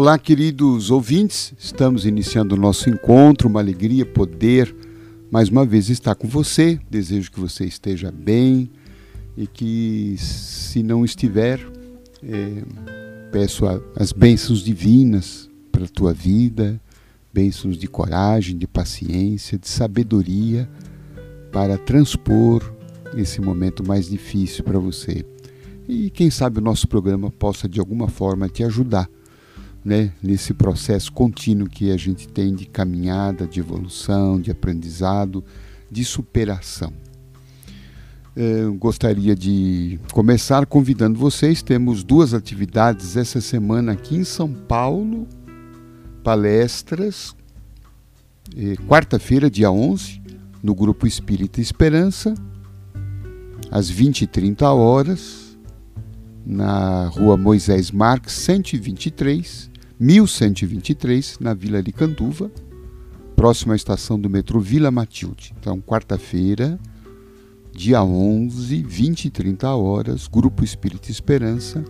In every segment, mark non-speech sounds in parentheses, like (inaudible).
Olá, queridos ouvintes, estamos iniciando o nosso encontro, uma alegria poder mais uma vez estar com você. Desejo que você esteja bem e que, se não estiver, é, peço a, as bênçãos divinas para a tua vida, bênçãos de coragem, de paciência, de sabedoria para transpor esse momento mais difícil para você. E quem sabe o nosso programa possa de alguma forma te ajudar né, nesse processo contínuo que a gente tem de caminhada, de evolução, de aprendizado, de superação. Eu gostaria de começar convidando vocês. Temos duas atividades essa semana aqui em São Paulo, palestras. Quarta-feira, dia 11, no Grupo Espírita Esperança, às 20h30 horas, na rua Moisés Marques, 123, 1123, na Vila Licanduva, próxima à estação do metrô Vila Matilde. Então, quarta-feira, dia 11, 20 e 30 horas, Grupo Espírito Esperança,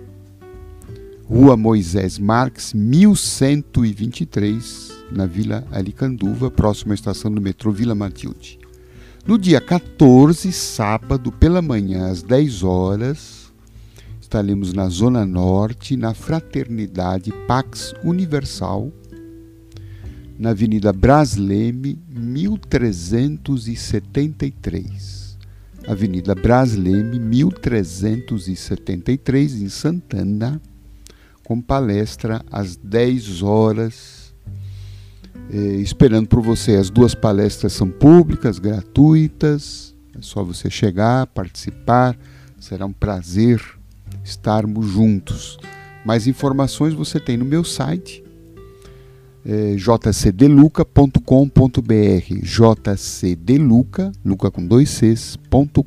Rua Moisés Marques, 1123, na Vila Alicanduva, próxima à estação do metrô Vila Matilde. No dia 14, sábado, pela manhã, às 10 horas, estaremos na Zona Norte, na Fraternidade Pax Universal, na Avenida Brasleme, 1373. Avenida Brasleme, 1373, em Santana, com palestra às 10 horas. Eh, esperando por você. As duas palestras são públicas, gratuitas. É só você chegar, participar. Será um prazer estarmos juntos. Mais informações você tem no meu site é, jcdeluca.com.br jcdeluca, luca com dois cs.com.br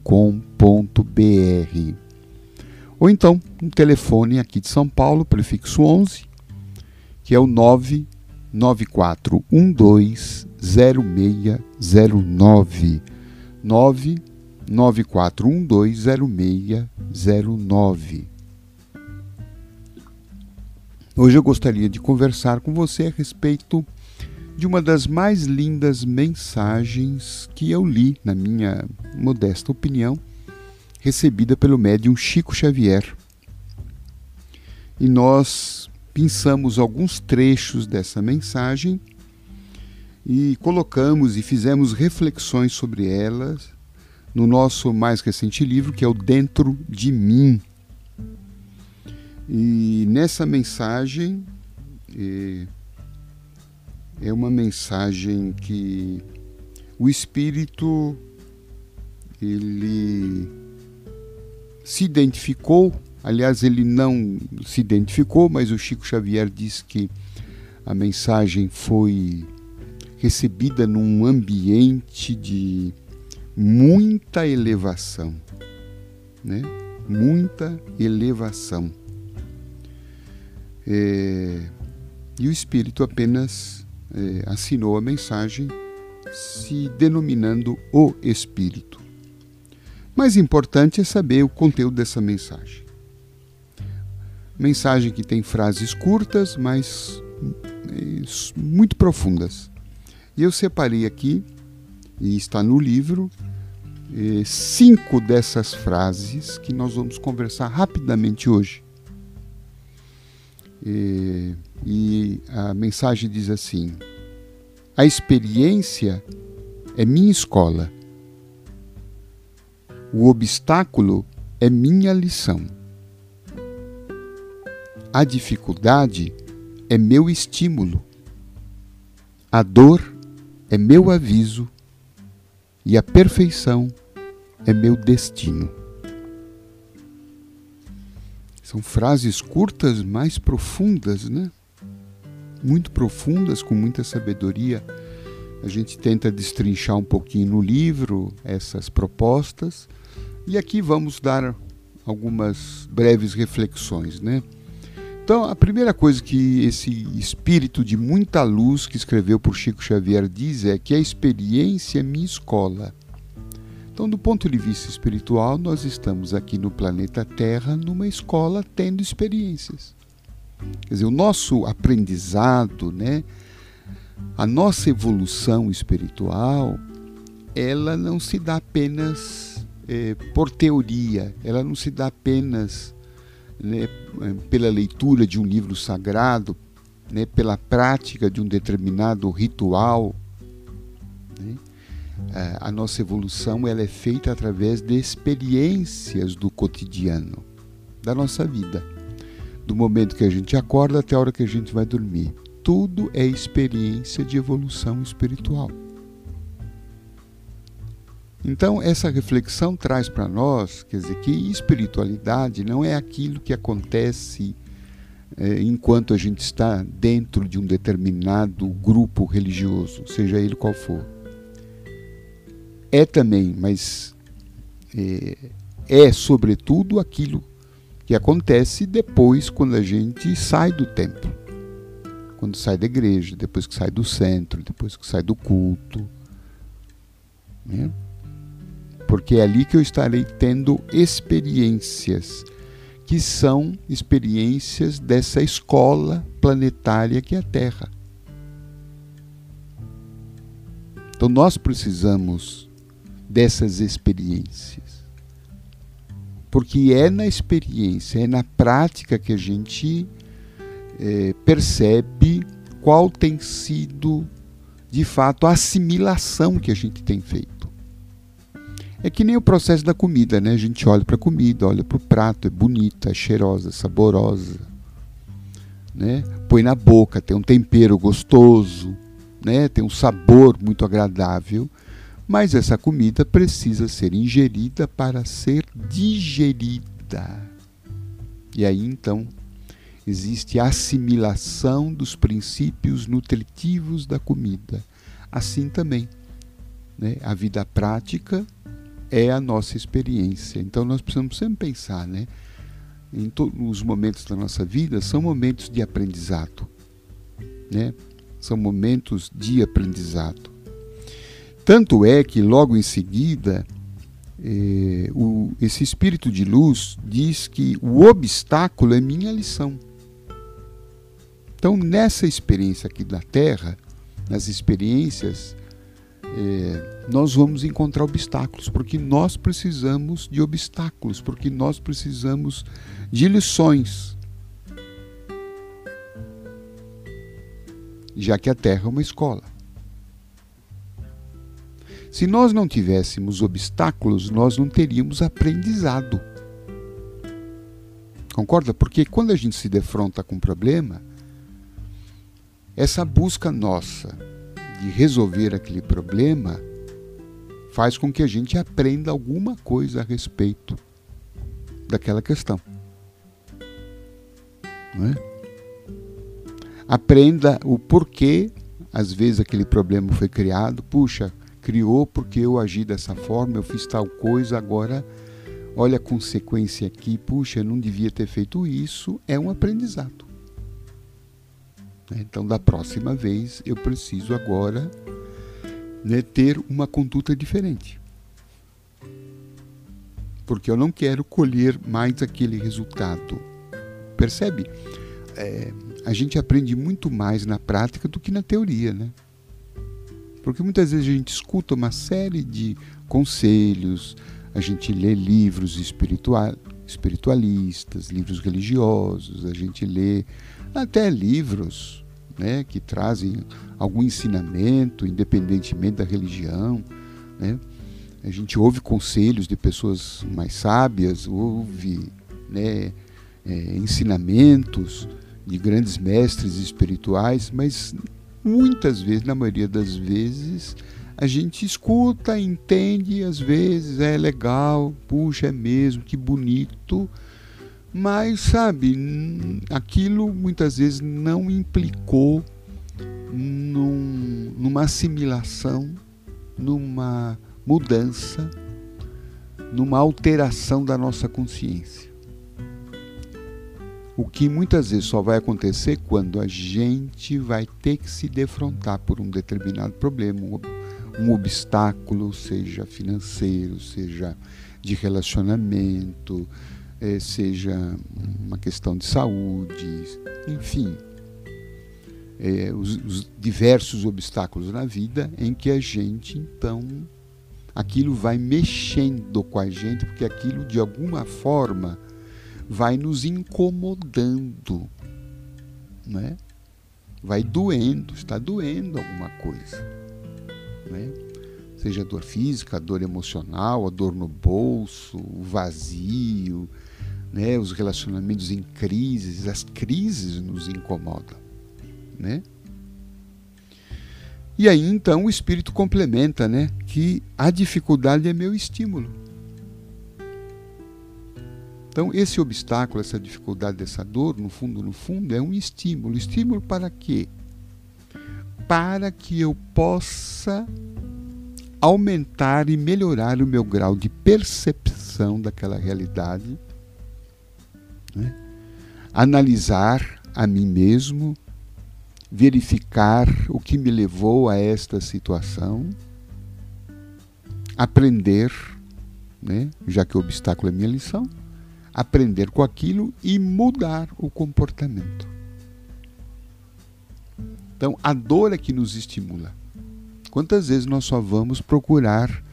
ou então um telefone aqui de São Paulo, prefixo 11, que é o 994120609 994120609 Hoje eu gostaria de conversar com você a respeito de uma das mais lindas mensagens que eu li, na minha modesta opinião, recebida pelo médium Chico Xavier. E nós pensamos alguns trechos dessa mensagem e colocamos e fizemos reflexões sobre elas no nosso mais recente livro, que é o Dentro de Mim, e nessa mensagem é, uma mensagem que o espírito ele se identificou, aliás, ele não se identificou, mas o Chico Xavier diz que a mensagem foi recebida num ambiente de muita elevação, né? Muita elevação. É, e o Espírito apenas é, assinou a mensagem se denominando o Espírito. Mais importante é saber o conteúdo dessa mensagem. Mensagem que tem frases curtas, mas é, muito profundas. E eu separei aqui, e está no livro, é, cinco dessas frases que nós vamos conversar rapidamente hoje. E, e a mensagem diz assim: a experiência é minha escola, o obstáculo é minha lição, a dificuldade é meu estímulo, a dor é meu aviso. E a perfeição é meu destino. São frases curtas, mais profundas, né? Muito profundas, com muita sabedoria. A gente tenta destrinchar um pouquinho no livro essas propostas. E aqui vamos dar algumas breves reflexões, né? Então, a primeira coisa que esse espírito de muita luz que escreveu por Chico Xavier diz é que a experiência é minha escola. Então, do ponto de vista espiritual, nós estamos aqui no planeta Terra, numa escola, tendo experiências. Quer dizer, o nosso aprendizado, né, a nossa evolução espiritual, ela não se dá apenas é, por teoria, ela não se dá apenas né, pela leitura de um livro sagrado, né, pela prática de um determinado ritual. Né? A nossa evolução ela é feita através de experiências do cotidiano, da nossa vida, do momento que a gente acorda até a hora que a gente vai dormir. Tudo é experiência de evolução espiritual. Então, essa reflexão traz para nós, quer dizer, que espiritualidade não é aquilo que acontece é, enquanto a gente está dentro de um determinado grupo religioso, seja ele qual for. É também, mas é, é sobretudo aquilo que acontece depois quando a gente sai do templo, quando sai da igreja, depois que sai do centro, depois que sai do culto. Né? porque é ali que eu estarei tendo experiências, que são experiências dessa escola planetária que é a Terra. Então nós precisamos dessas experiências. Porque é na experiência, é na prática que a gente é, percebe qual tem sido, de fato, a assimilação que a gente tem feito. É que nem o processo da comida, né? A gente olha para a comida, olha para o prato, é bonita, é cheirosa, saborosa, né? Põe na boca, tem um tempero gostoso, né? Tem um sabor muito agradável, mas essa comida precisa ser ingerida para ser digerida. E aí então existe a assimilação dos princípios nutritivos da comida. Assim também, né? A vida prática é a nossa experiência. Então nós precisamos sempre pensar, né? Em todos os momentos da nossa vida são momentos de aprendizado, né? São momentos de aprendizado. Tanto é que logo em seguida eh, o, esse espírito de luz diz que o obstáculo é minha lição. Então nessa experiência aqui da Terra, nas experiências é, nós vamos encontrar obstáculos, porque nós precisamos de obstáculos, porque nós precisamos de lições. Já que a Terra é uma escola. Se nós não tivéssemos obstáculos, nós não teríamos aprendizado. Concorda? Porque quando a gente se defronta com um problema, essa busca nossa de resolver aquele problema faz com que a gente aprenda alguma coisa a respeito daquela questão. Não é? Aprenda o porquê, às vezes, aquele problema foi criado. Puxa, criou porque eu agi dessa forma, eu fiz tal coisa, agora olha a consequência aqui. Puxa, eu não devia ter feito isso. É um aprendizado. Né? Então, da próxima vez, eu preciso agora né, ter uma conduta diferente. Porque eu não quero colher mais aquele resultado. Percebe? É, a gente aprende muito mais na prática do que na teoria, né? Porque muitas vezes a gente escuta uma série de conselhos, a gente lê livros espiritual, espiritualistas, livros religiosos, a gente lê até livros né, que trazem algum ensinamento, independentemente da religião. Né? A gente ouve conselhos de pessoas mais sábias, ouve né, é, ensinamentos de grandes mestres espirituais, mas muitas vezes, na maioria das vezes, a gente escuta, entende, às vezes é legal, puxa, é mesmo, que bonito, mas, sabe, aquilo muitas vezes não implicou num, numa assimilação, numa mudança, numa alteração da nossa consciência. O que muitas vezes só vai acontecer quando a gente vai ter que se defrontar por um determinado problema, um, obstáculo, seja financeiro, seja de relacionamento, é, seja uma questão de saúde, enfim, os, os diversos obstáculos na vida em que a gente então aquilo vai mexendo com a gente, porque aquilo de alguma forma vai nos incomodando, né? Vai doendo, está doendo alguma coisa, né? Seja dor física, dor emocional, a dor no bolso, o vazio, né? Os relacionamentos em crises, as crises nos incomodam, né? E aí então o espírito complementa, né, que a dificuldade é meu estímulo. Então esse obstáculo, essa dificuldade, essa dor, no fundo, no fundo, é um estímulo. Estímulo para quê? Para que eu possa aumentar e melhorar o meu grau de percepção daquela realidade, né? analisar a mim mesmo, verificar o que me levou a esta situação, aprender, né, já que o obstáculo é minha lição, aprender com aquilo e mudar o comportamento. Então, a dor é que nos estimula. Quantas vezes nós só vamos procurar,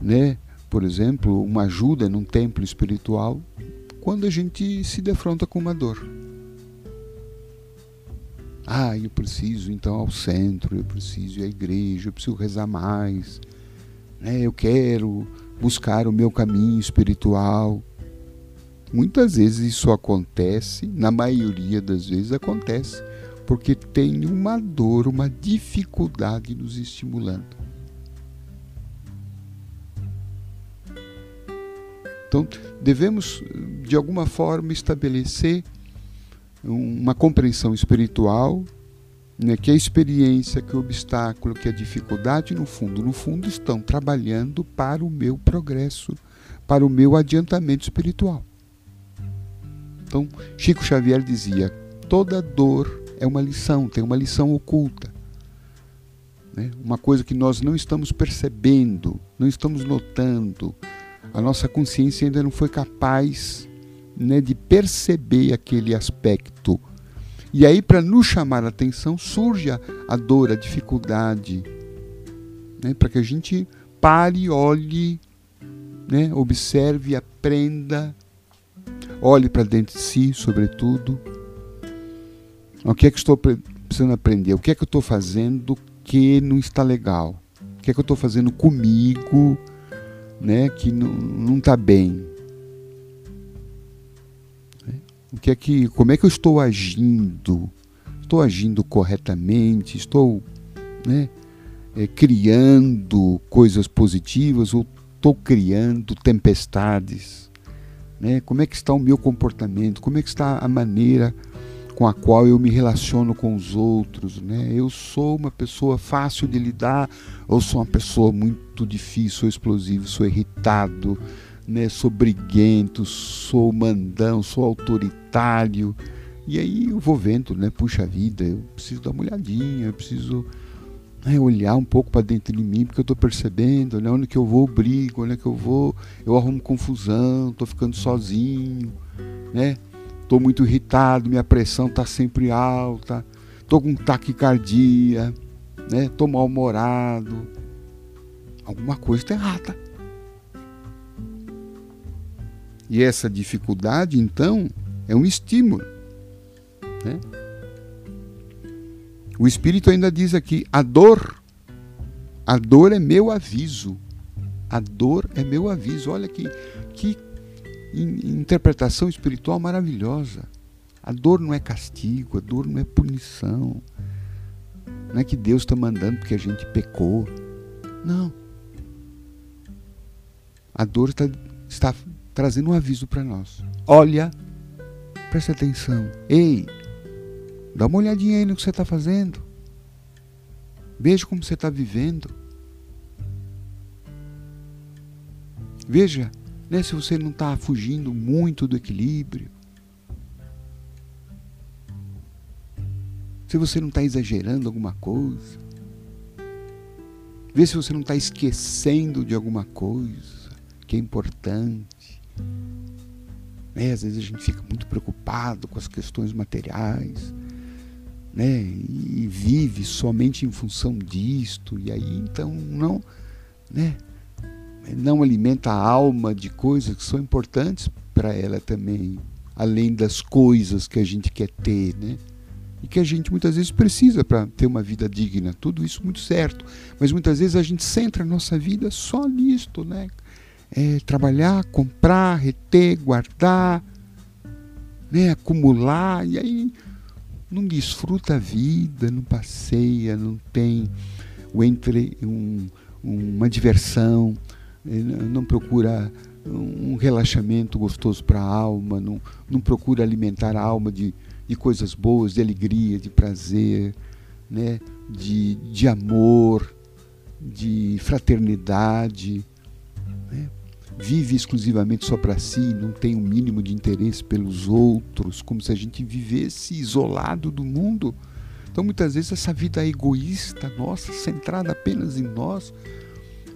né, por exemplo, uma ajuda num templo espiritual quando a gente se defronta com uma dor? Ah, eu preciso então ao centro, eu preciso ir à igreja, eu preciso rezar mais, né? eu quero buscar o meu caminho espiritual. Muitas vezes isso acontece, na maioria das vezes acontece, porque tem uma dor, uma dificuldade nos estimulando. Então, devemos, de alguma forma, estabelecer uma compreensão espiritual, né, que a experiência, que o obstáculo, que a dificuldade, no fundo, no fundo, estão trabalhando para o meu progresso, para o meu adiantamento espiritual. Então, Chico Xavier dizia: toda dor é uma lição, tem uma lição oculta. Né? Uma coisa que nós não estamos percebendo, não estamos notando. A nossa consciência ainda não foi capaz né, de perceber aquele aspecto. E aí, para nos chamar a atenção, surge a, a dor, a dificuldade, né, para que a gente pare, olhe, né, observe, aprenda, olhe para dentro de si, sobretudo. O que é que estou precisando aprender? O que é que eu estou fazendo que não está legal? O que é que eu estou fazendo comigo né, que não está bem? O que é que, como é que eu estou agindo? Estou agindo corretamente? Estou, né, é, criando coisas positivas ou estou criando tempestades? Né? Como é que está o meu comportamento? Como é que está a maneira com a qual eu me relaciono com os outros, né? Eu sou uma pessoa fácil de lidar ou sou uma pessoa muito difícil, sou explosivo, sou irritado, né, sou briguento, sou mandão, sou autoritário. E aí eu vou vendo, né, puxa vida, eu preciso dar uma olhadinha, eu preciso né, olhar um pouco para dentro de mim, porque eu estou percebendo, né, onde que eu vou, brigo, onde que eu vou, eu arrumo confusão, estou ficando sozinho, né? Estou muito irritado, minha pressão está sempre alta, estou com taquicardia, né? Estou mal-humorado. Alguma coisa está errada. E essa dificuldade, então, é um estímulo. Né? O Espírito ainda diz aqui: a dor, a dor é meu aviso. A dor é meu aviso. Olha que, que interpretação espiritual maravilhosa. A dor não é castigo, a dor não é punição. Não é que Deus está mandando porque a gente pecou. Não. A dor está, está trazendo um aviso para nós. Olha, presta atenção. Ei, dá uma olhadinha aí no que você está fazendo. Veja como você está vivendo. Veja né, se você não está fugindo muito do equilíbrio. Se você não está exagerando alguma coisa. Vê se você não está esquecendo de alguma coisa que é importante. Né? Às vezes a gente fica muito preocupado com as questões materiais, né? E vive somente em função disto, e aí então não, né? Não alimenta a alma de coisas que são importantes para ela também, além das coisas que a gente quer ter, né? E que a gente muitas vezes precisa para ter uma vida digna. Tudo isso muito certo. Mas muitas vezes a gente centra a nossa vida só nisto, né? É, trabalhar, comprar, reter, guardar, né? acumular, e aí não desfruta a vida, não passeia, não tem o entre, um, uma diversão, é, não procura um relaxamento gostoso para a alma, não, não procura alimentar a alma de, de coisas boas, de alegria, de prazer, né? de, de amor, de fraternidade. Vive exclusivamente só para si, não tem o um mínimo de interesse pelos outros, como se a gente vivesse isolado do mundo. Então, muitas vezes, essa vida egoísta nossa, centrada apenas em nós,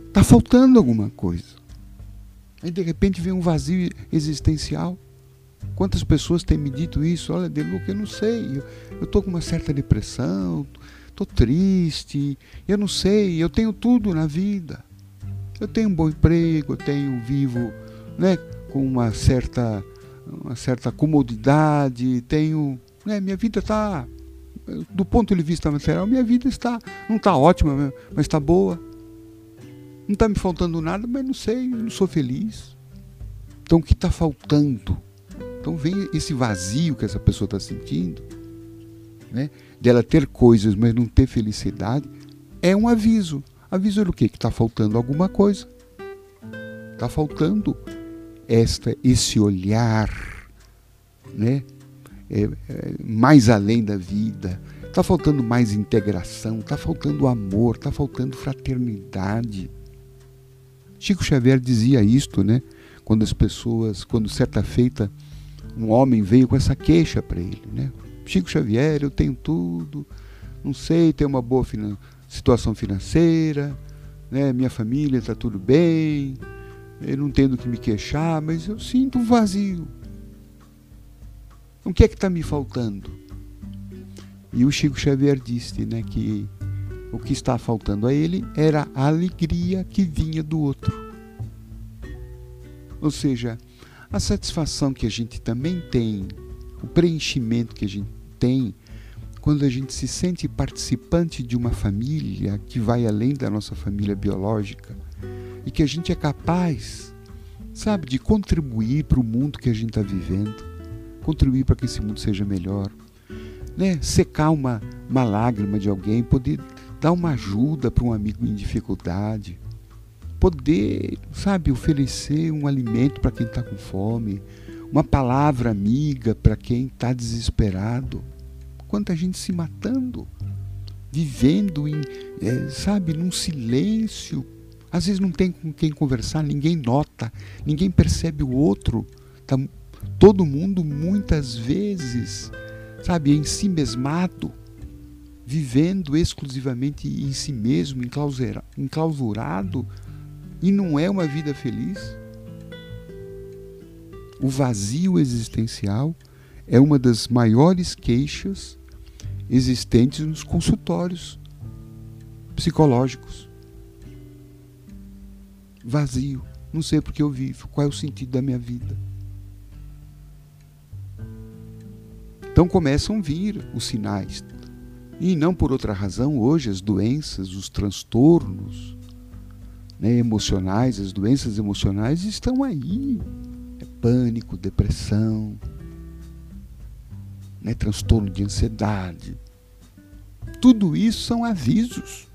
está faltando alguma coisa. Aí de repente vem um vazio existencial. Quantas pessoas têm me dito isso? Olha, Deluca, eu não sei. Eu estou com uma certa depressão, estou triste, eu não sei, eu tenho tudo na vida. Eu tenho um bom emprego, eu tenho vivo né, com uma certa, uma certa comodidade, tenho. Né, minha vida está. Do ponto de vista material, minha vida está. Não está ótima, mas está boa. Não está me faltando nada, mas não sei, não sou feliz. Então o que está faltando? Então vem esse vazio que essa pessoa está sentindo, né? dela ter coisas, mas não ter felicidade, é um aviso. Aviso do quê? Que está faltando alguma coisa. Está faltando esta, esse olhar, né? É, é, mais além da vida. Está faltando mais integração, está faltando amor, está faltando fraternidade. Chico Xavier dizia isto, né? Quando as pessoas, quando certa feita, um homem veio com essa queixa para ele, né? Chico Xavier, eu tenho tudo, não sei, tenho uma boa finan situação financeira, né? Minha família está tudo bem, eu não tenho do que me queixar, mas eu sinto um vazio. O que é que está me faltando? E o Chico Xavier disse, né, que o que está faltando a ele era a alegria que vinha do outro. Ou seja, a satisfação que a gente também tem, o preenchimento que a gente tem quando a gente se sente participante de uma família que vai além da nossa família biológica e que a gente é capaz, sabe, de contribuir para o mundo que a gente está vivendo, contribuir para que esse mundo seja melhor, né? secar uma, uma lágrima de alguém, poder dar uma ajuda para um amigo em dificuldade, poder, sabe, oferecer um alimento para quem está com fome, uma palavra amiga para quem está desesperado. Quanta gente se matando, vivendo em, é, sabe, num silêncio. Às vezes não tem com quem conversar, ninguém nota, ninguém percebe o outro. Tá, todo mundo muitas vezes, sabe, em si mesmado vivendo exclusivamente em si mesmo, enclausurado, e não é uma vida feliz? O vazio existencial é uma das maiores queixas existentes nos consultórios psicológicos. Vazio. Não sei porque eu vivo, qual é o sentido da minha vida. Então começam a vir os sinais. E não por outra razão, hoje as doenças, os transtornos né, emocionais, as doenças emocionais estão aí. É pânico, depressão, né, transtorno de ansiedade. Tudo isso são avisos.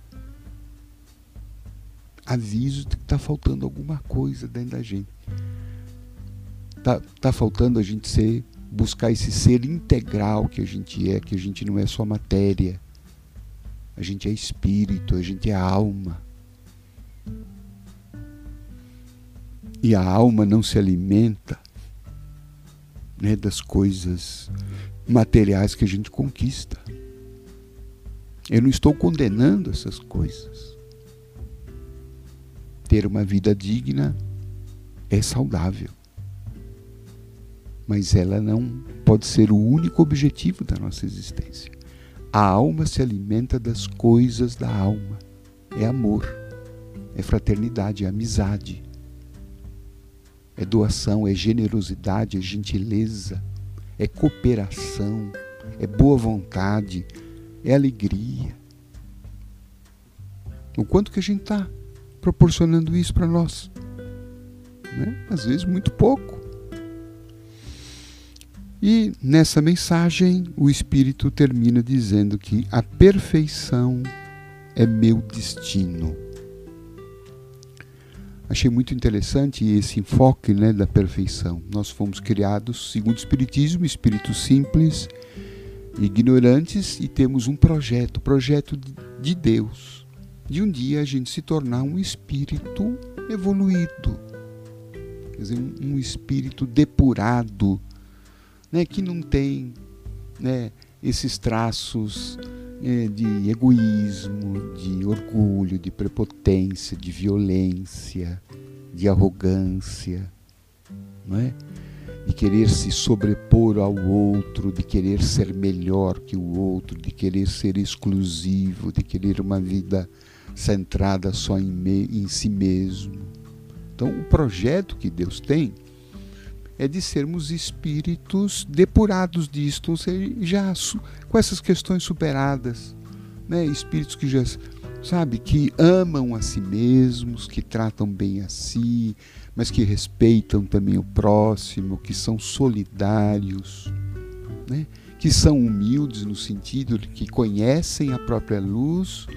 Avisos de que está faltando alguma coisa dentro da gente. Está tá faltando a gente ser buscar esse ser integral que a gente é, que a gente não é só matéria. A gente é espírito, a gente é alma. E a alma não se alimenta né, das coisas materiais que a gente conquista. Eu não estou condenando essas coisas. Ter uma vida digna é saudável. mas ela não pode ser o único objetivo da nossa existência. A alma se alimenta das coisas da alma. É amor, é fraternidade, é amizade, é doação, é generosidade, é gentileza, é cooperação, é boa vontade, é alegria. O quanto que a gente está proporcionando isso para nós? Né? Às vezes muito pouco. E nessa mensagem, o Espírito termina dizendo que a perfeição é meu destino. Achei muito interessante esse enfoque né, da perfeição. Nós fomos criados, segundo o Espiritismo, espíritos simples, ignorantes, e temos um projeto, projeto de Deus, de um dia a gente se tornar um espírito evoluído, quer dizer, um, espírito depurado né, que não tem né, esses traços de egoísmo, de orgulho, de prepotência, de violência, de arrogância, não é? de querer se sobrepor ao outro, de querer ser melhor que o outro, de querer ser exclusivo, de querer uma vida centrada só em, me, em si mesmo. Então, o projeto que Deus tem é de sermos espíritos depurados disto, ou seja, já com essas questões superadas, né? espíritos que já, sabe, que amam a si mesmos, que tratam bem a si, mas que respeitam também o próximo, que são solidários, né? que são humildes no sentido de que conhecem a própria luz,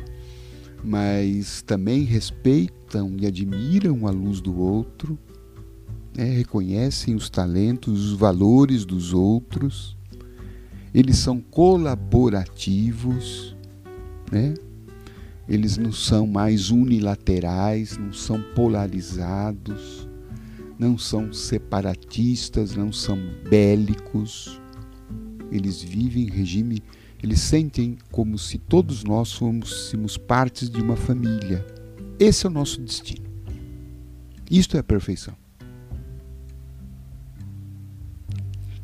mas também respeitam e admiram a luz do outro né, reconhecem os talentos, os valores dos outros, eles são colaborativos, né? eles não são mais unilaterais, não são polarizados, não são separatistas, não são bélicos, eles vivem em regime, eles sentem como se todos nós fôssemos partes de uma família. Esse é o nosso destino. Isto é a perfeição.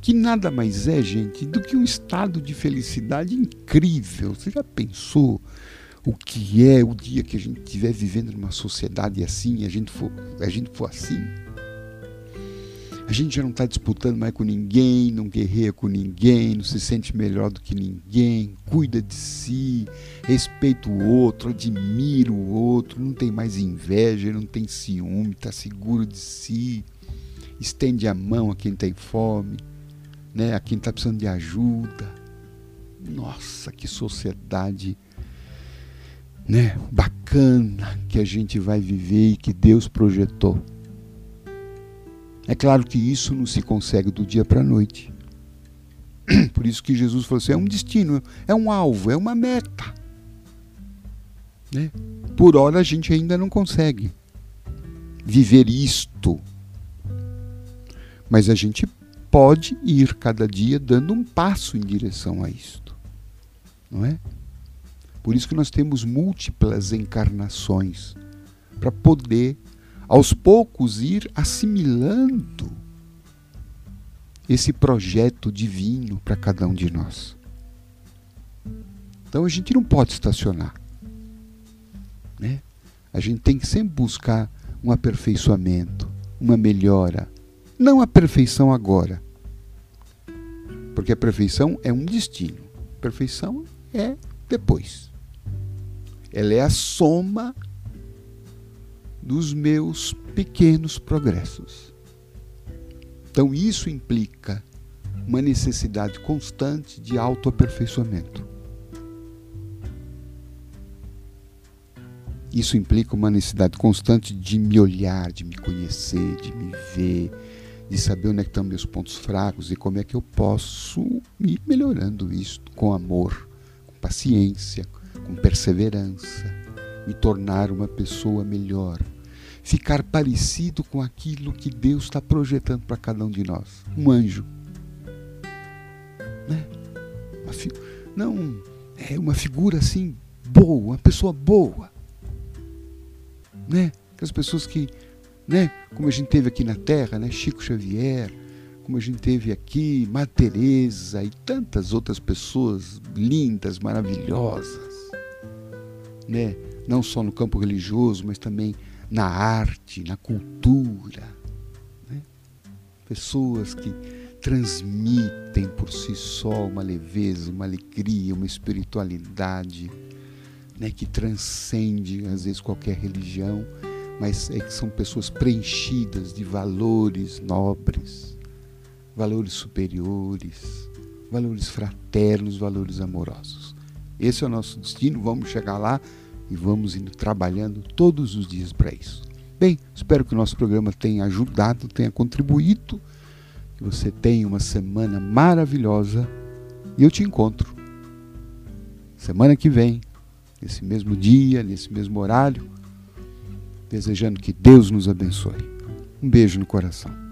Que nada mais é, gente, do que um estado de felicidade incrível. Você já pensou o que é o dia que a gente estiver vivendo numa sociedade assim, a gente for, a gente for assim? A gente já não está disputando mais com ninguém, não guerreia com ninguém, não se sente melhor do que ninguém, cuida de si, respeita o outro, admira o outro, não tem mais inveja, não tem ciúme, está seguro de si, estende a mão a quem tem fome né, a quem está precisando de ajuda. Nossa, que sociedade né, bacana que a gente vai viver e que Deus projetou. É claro que isso não se consegue do dia para a noite. (clears throat) Por isso que Jesus falou assim: é um destino, é um alvo, é uma meta. Né? Por hora a gente ainda não consegue viver isto. Mas a gente pode ir cada dia dando um passo em direção a isto. Não é? Por isso que nós temos múltiplas encarnações para poder aos poucos ir assimilando esse projeto divino para cada um de nós. Então a gente não pode estacionar. Né? A gente tem que sempre buscar um aperfeiçoamento, uma melhora, não a perfeição agora. Porque a perfeição é um destino. A perfeição é depois. Ela é a soma dos meus pequenos progressos. Então isso implica uma necessidade constante de autoaperfeiçoamento. Isso implica uma necessidade constante de me olhar, de me conhecer, de me ver, de saber onde é estão meus pontos fracos e como é que eu posso ir melhorando isso com amor, com paciência, com perseverança, me tornar uma pessoa melhor, ficar parecido com aquilo que Deus está projetando para cada um de nós, um anjo, né? não é uma figura assim boa, uma pessoa boa, né? Aquelas pessoas que né? Como a gente teve aqui na Terra, né? Chico Xavier, como a gente teve aqui, Madre Teresa e tantas outras pessoas lindas, maravilhosas, né? Não só no campo religioso, mas também na arte, na cultura, né? Pessoas que transmitem por si só uma leveza, uma alegria, uma espiritualidade, né? Que transcende às vezes qualquer religião, mas é que são pessoas preenchidas de valores nobres valores superiores, valores fraternos, valores amorosos. Esse é o nosso destino, vamos chegar lá e vamos indo trabalhando todos os dias para isso. Bem, espero que o nosso programa tenha ajudado, tenha contribuído, que você tenha uma semana maravilhosa e eu te encontro semana que vem, nesse mesmo dia, nesse mesmo horário, desejando que Deus nos abençoe. Um beijo no coração.